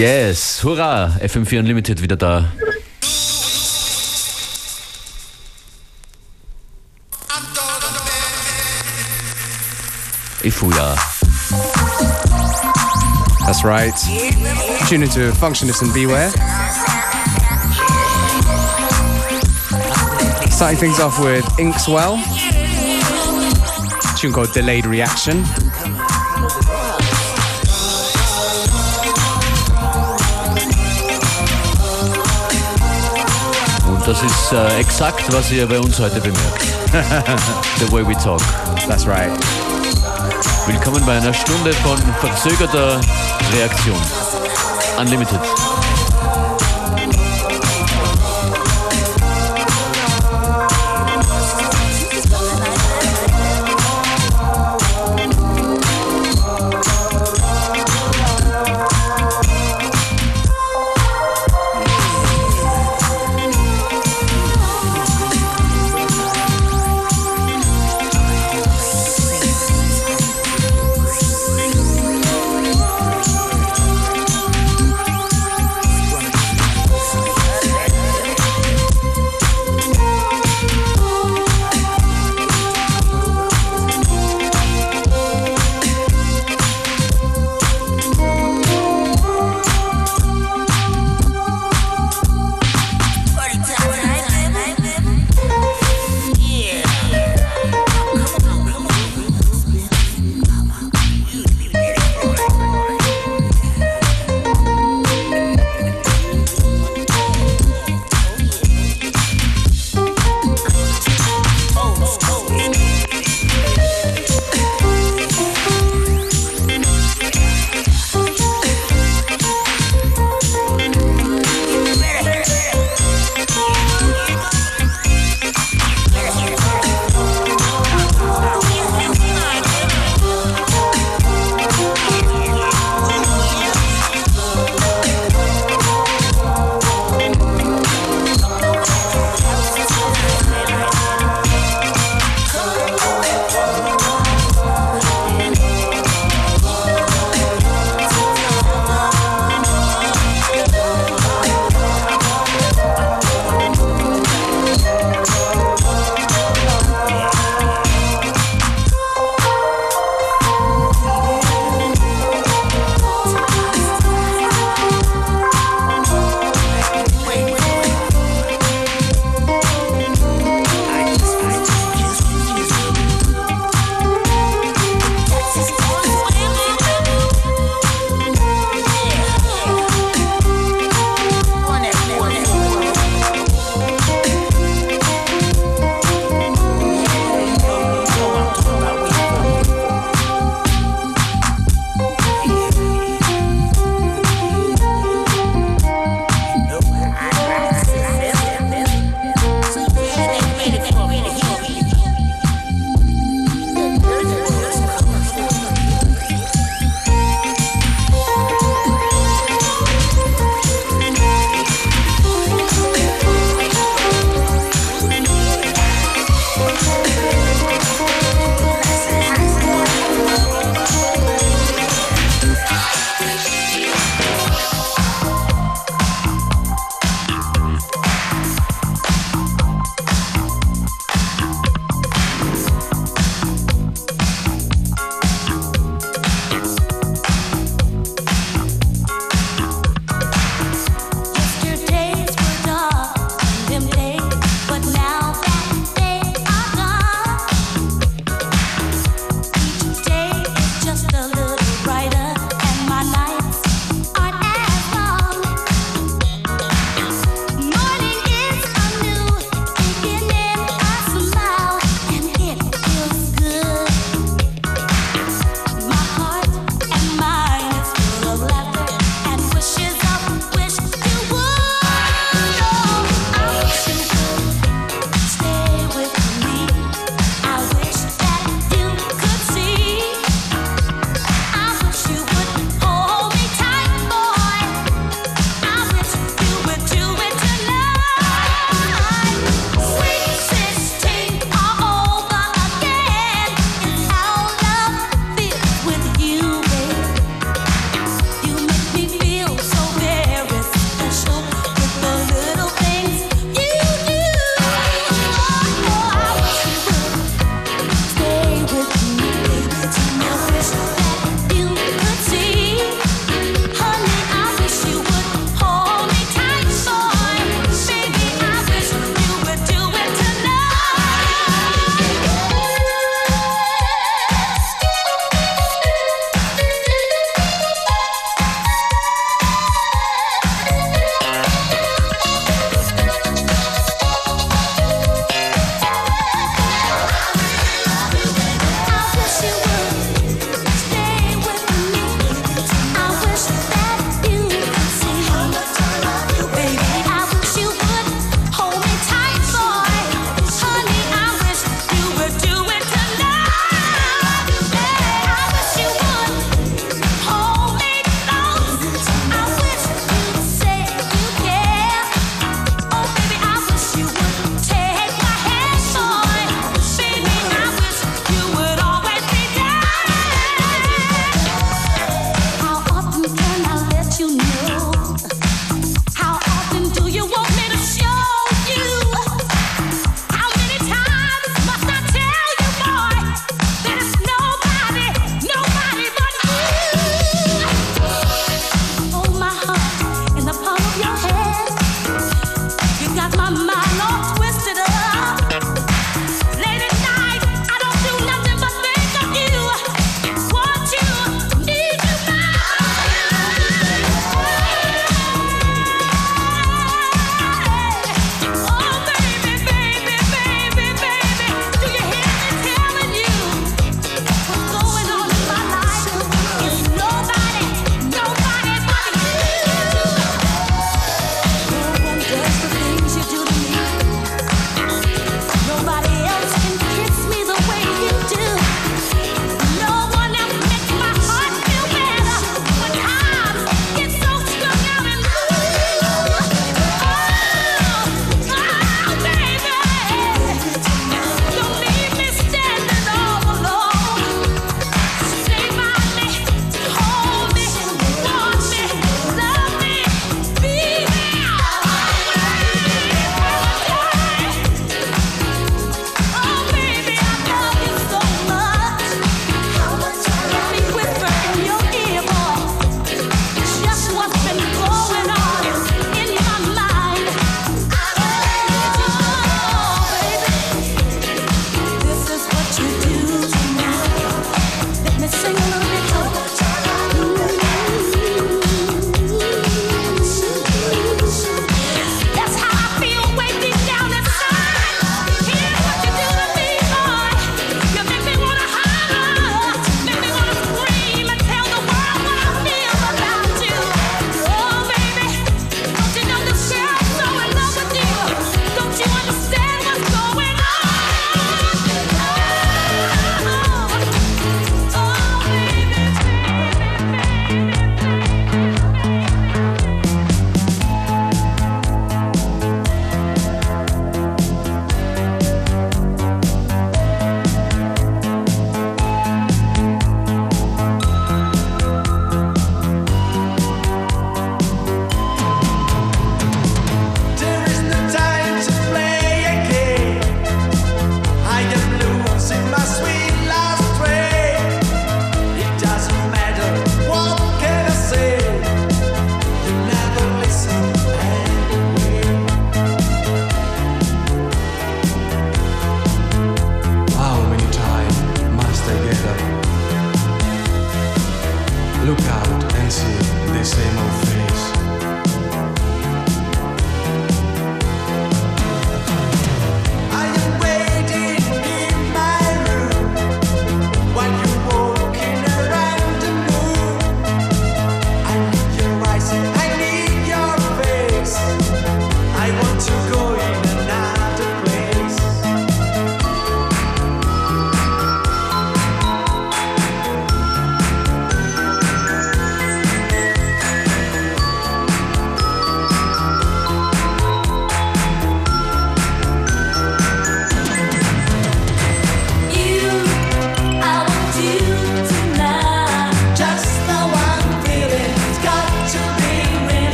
Yes, hurra! FM4 Unlimited wieder da. Ifuya. That's right. Tune into Functionist and Beware. Starting things off with Inkswell. Tune called Delayed Reaction. Das ist äh, exakt, was ihr bei uns heute bemerkt. The way we talk. That's right. Willkommen bei einer Stunde von verzögerter Reaktion. Unlimited.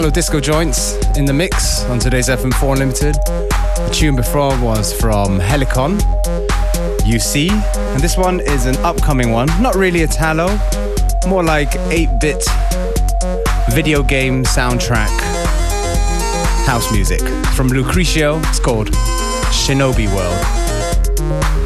Italo disco joints in the mix on today's FM4 Unlimited. The tune before was from Helicon, UC, and this one is an upcoming one. Not really Italo, more like 8 bit video game soundtrack house music from Lucrecio. It's called Shinobi World.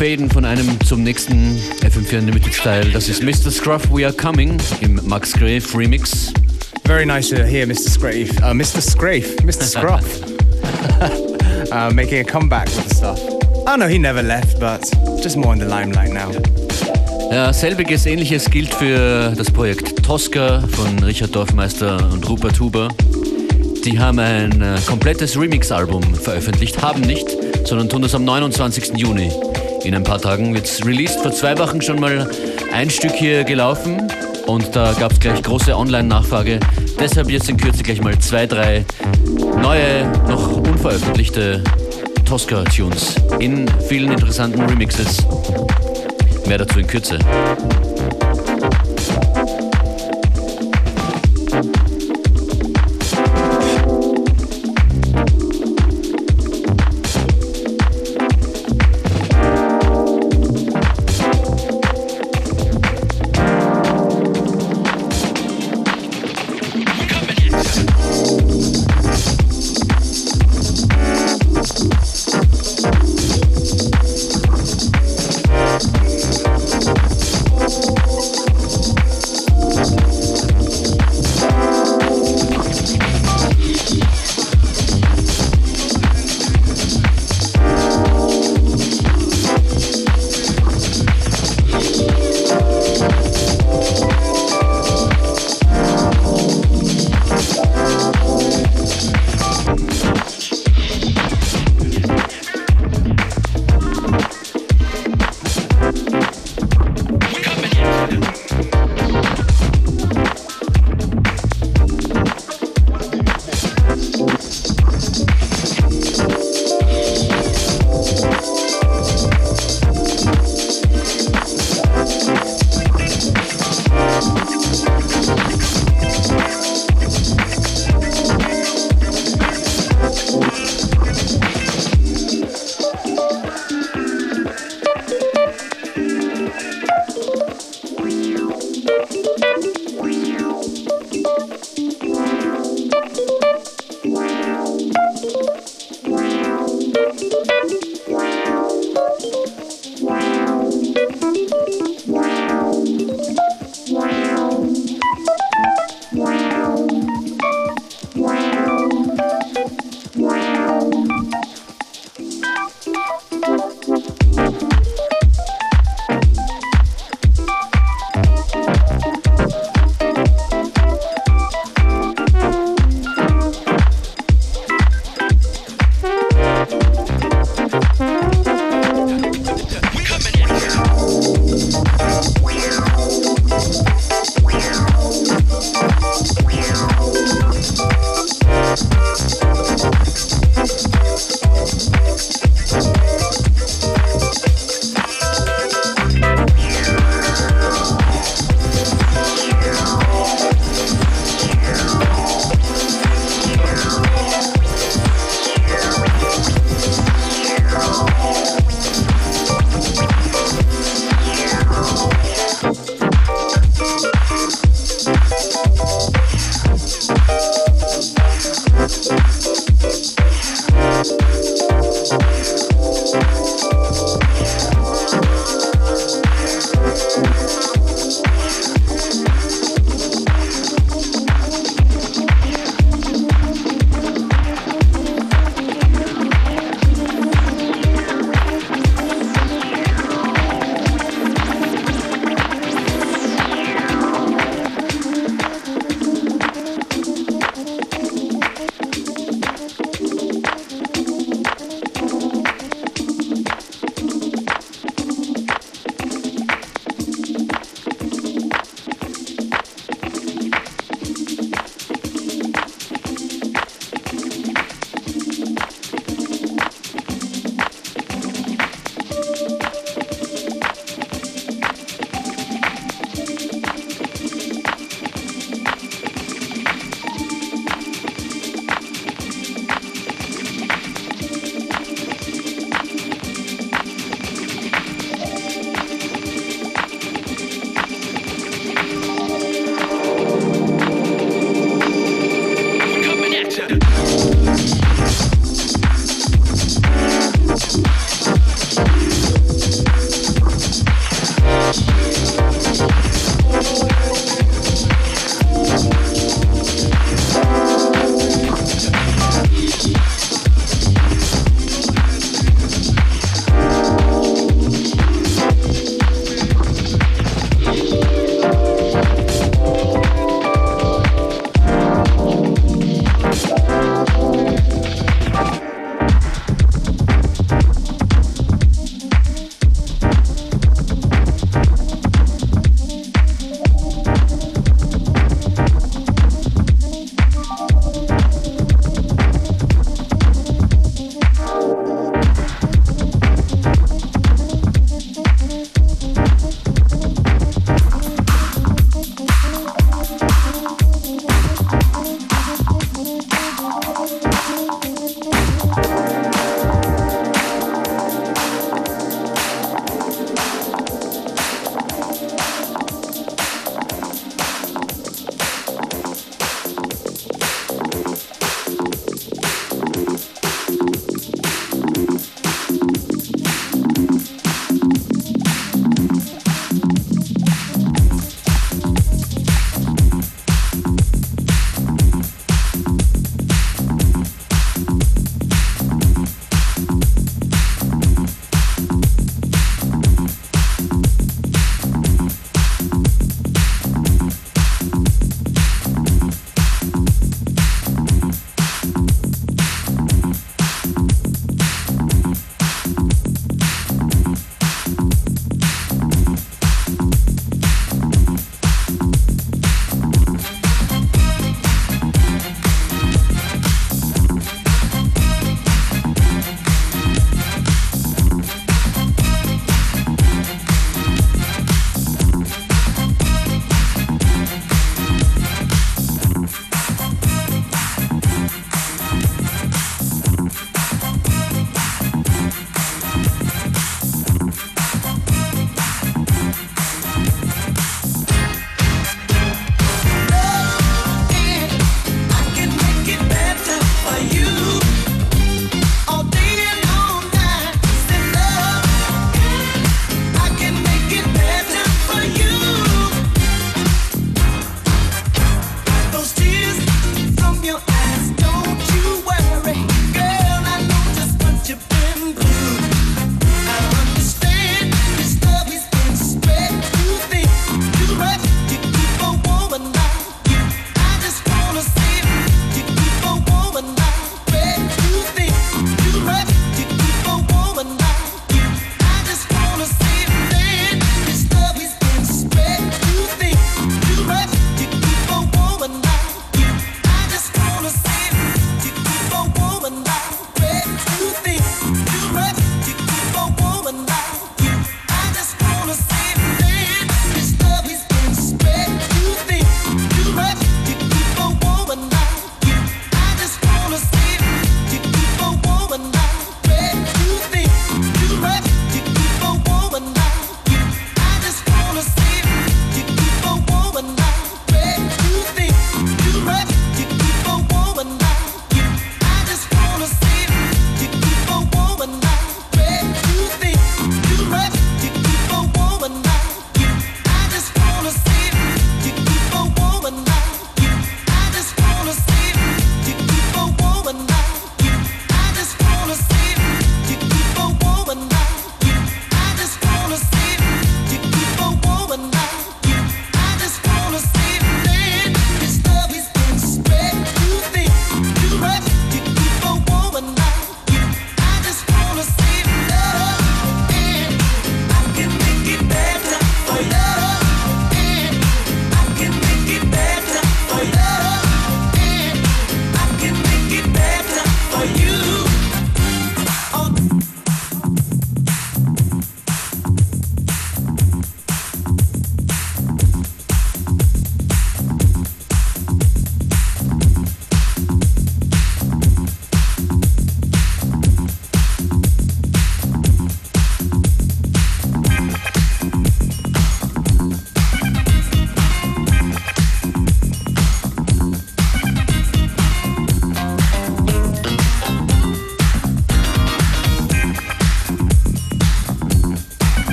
Faden von einem zum nächsten FM4 Unlimited Style. Das ist Mr. Scruff, We Are Coming im Max Grave Remix. Very nice to hear Mr. Scrafe, uh, Mr. Scrafe, Mr. Scruff, uh, making a comeback with the stuff. Oh no, he never left, but just more in the limelight now. Ja, selbiges ähnliches gilt für das Projekt Tosca von Richard Dorfmeister und Rupert Huber. Die haben ein äh, komplettes Remix-Album veröffentlicht, haben nicht, sondern tun das am 29. Juni. In ein paar Tagen wird es released. Vor zwei Wochen schon mal ein Stück hier gelaufen und da gab es gleich große Online-Nachfrage. Deshalb jetzt in Kürze gleich mal zwei, drei neue, noch unveröffentlichte Tosca-Tunes in vielen interessanten Remixes. Mehr dazu in Kürze.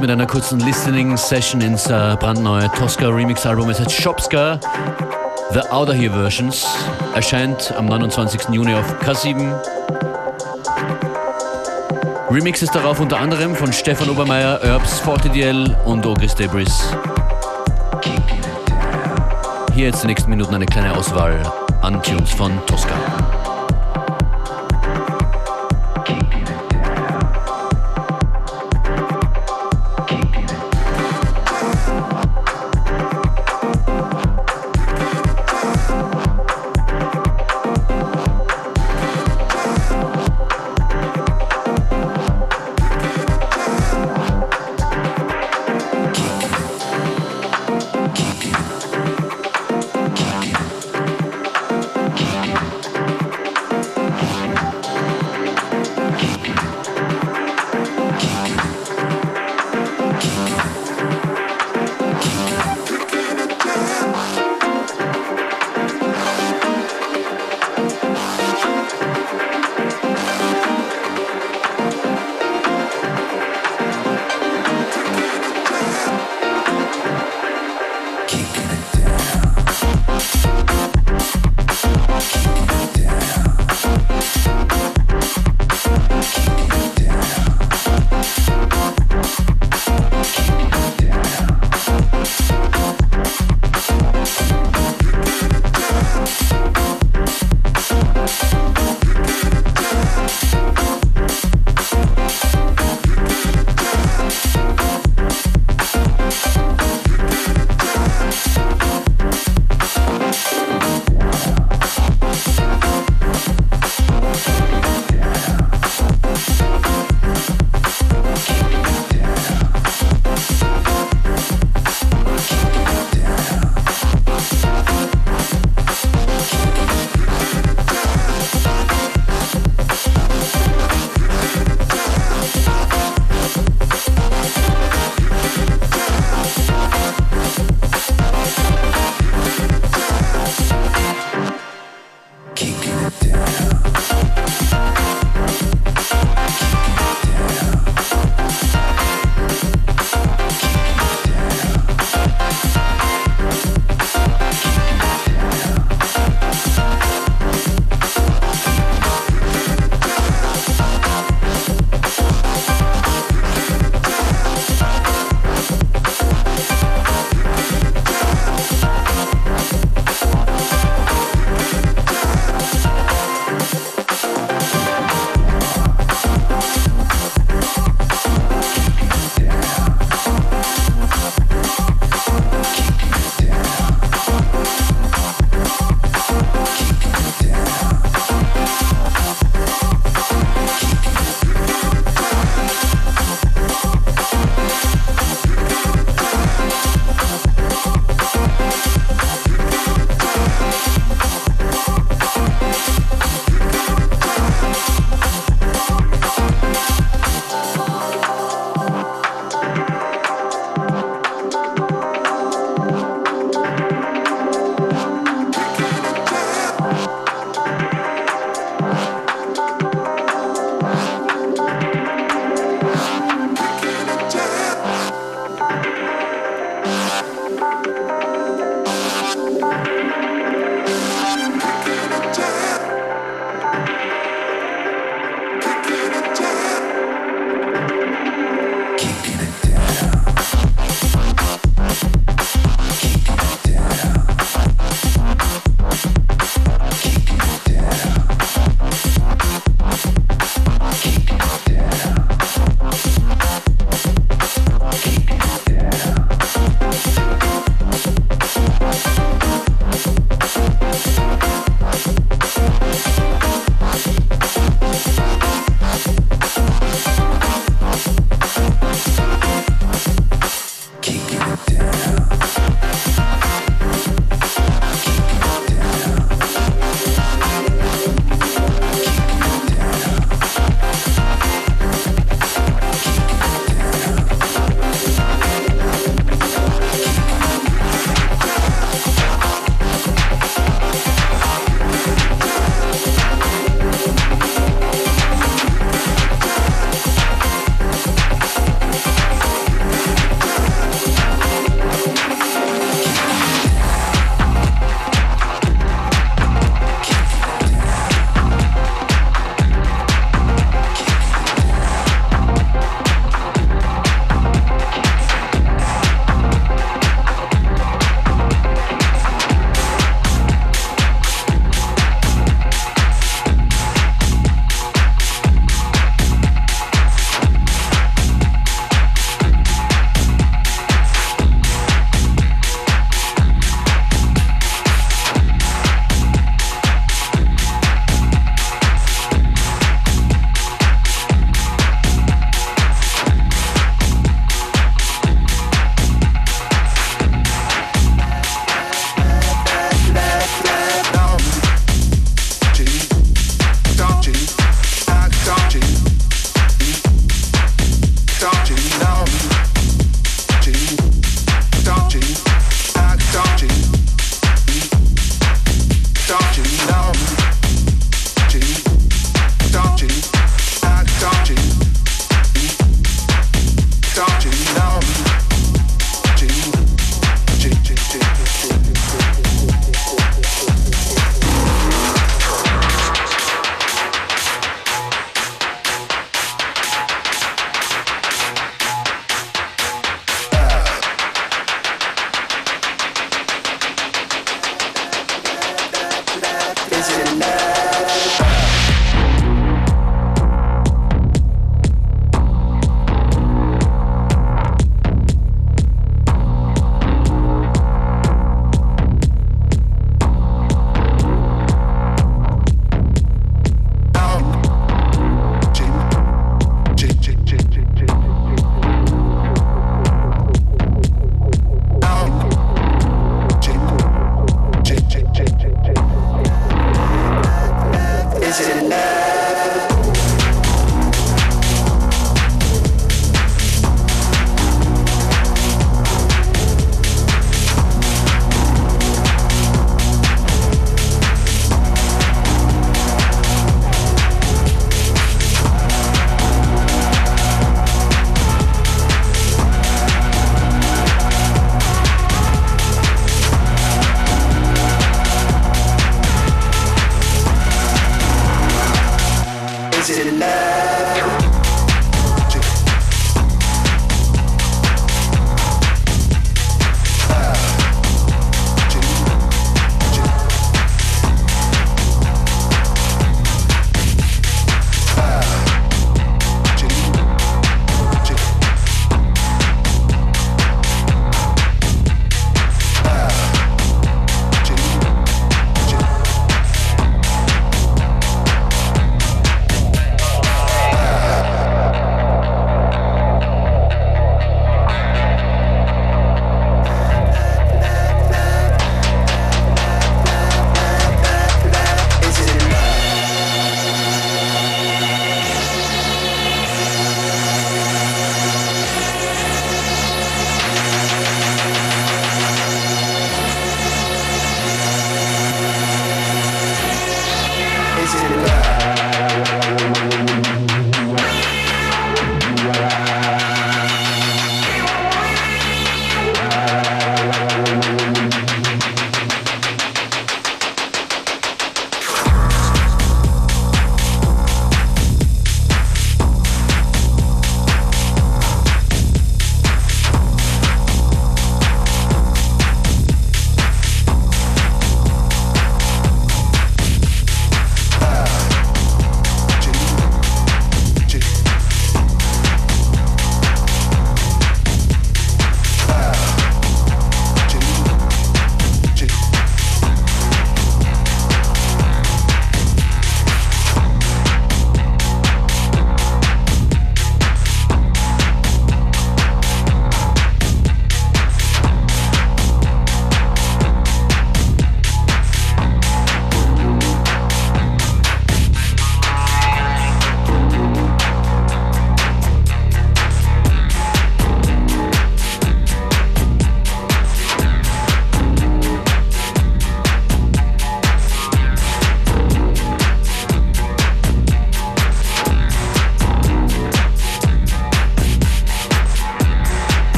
Mit einer kurzen Listening-Session ins äh, brandneue Tosca Remix-Album. Es heißt Shopska, The Outer Here Versions. Erscheint am 29. Juni auf K7. Remix ist darauf unter anderem von Stefan Obermeier, Herbs, Fortidiel und Ogris Debris. Hier jetzt die nächsten Minuten eine kleine Auswahl an Tunes von Tosca.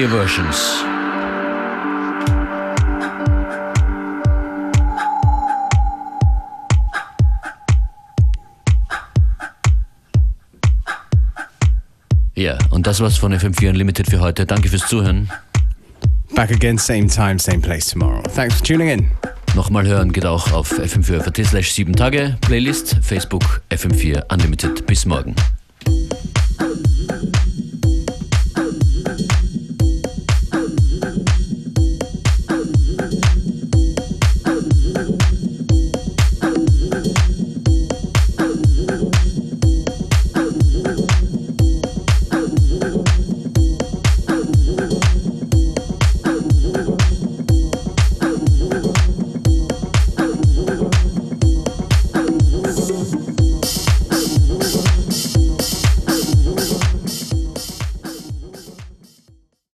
Here Versions. Ja, und das war's von FM4 Unlimited für heute. Danke fürs Zuhören. Back again, same time, same place tomorrow. Thanks for tuning in. Nochmal hören geht auch auf fm4.at slash 7 Tage, Playlist, Facebook, FM4 Unlimited. Bis morgen.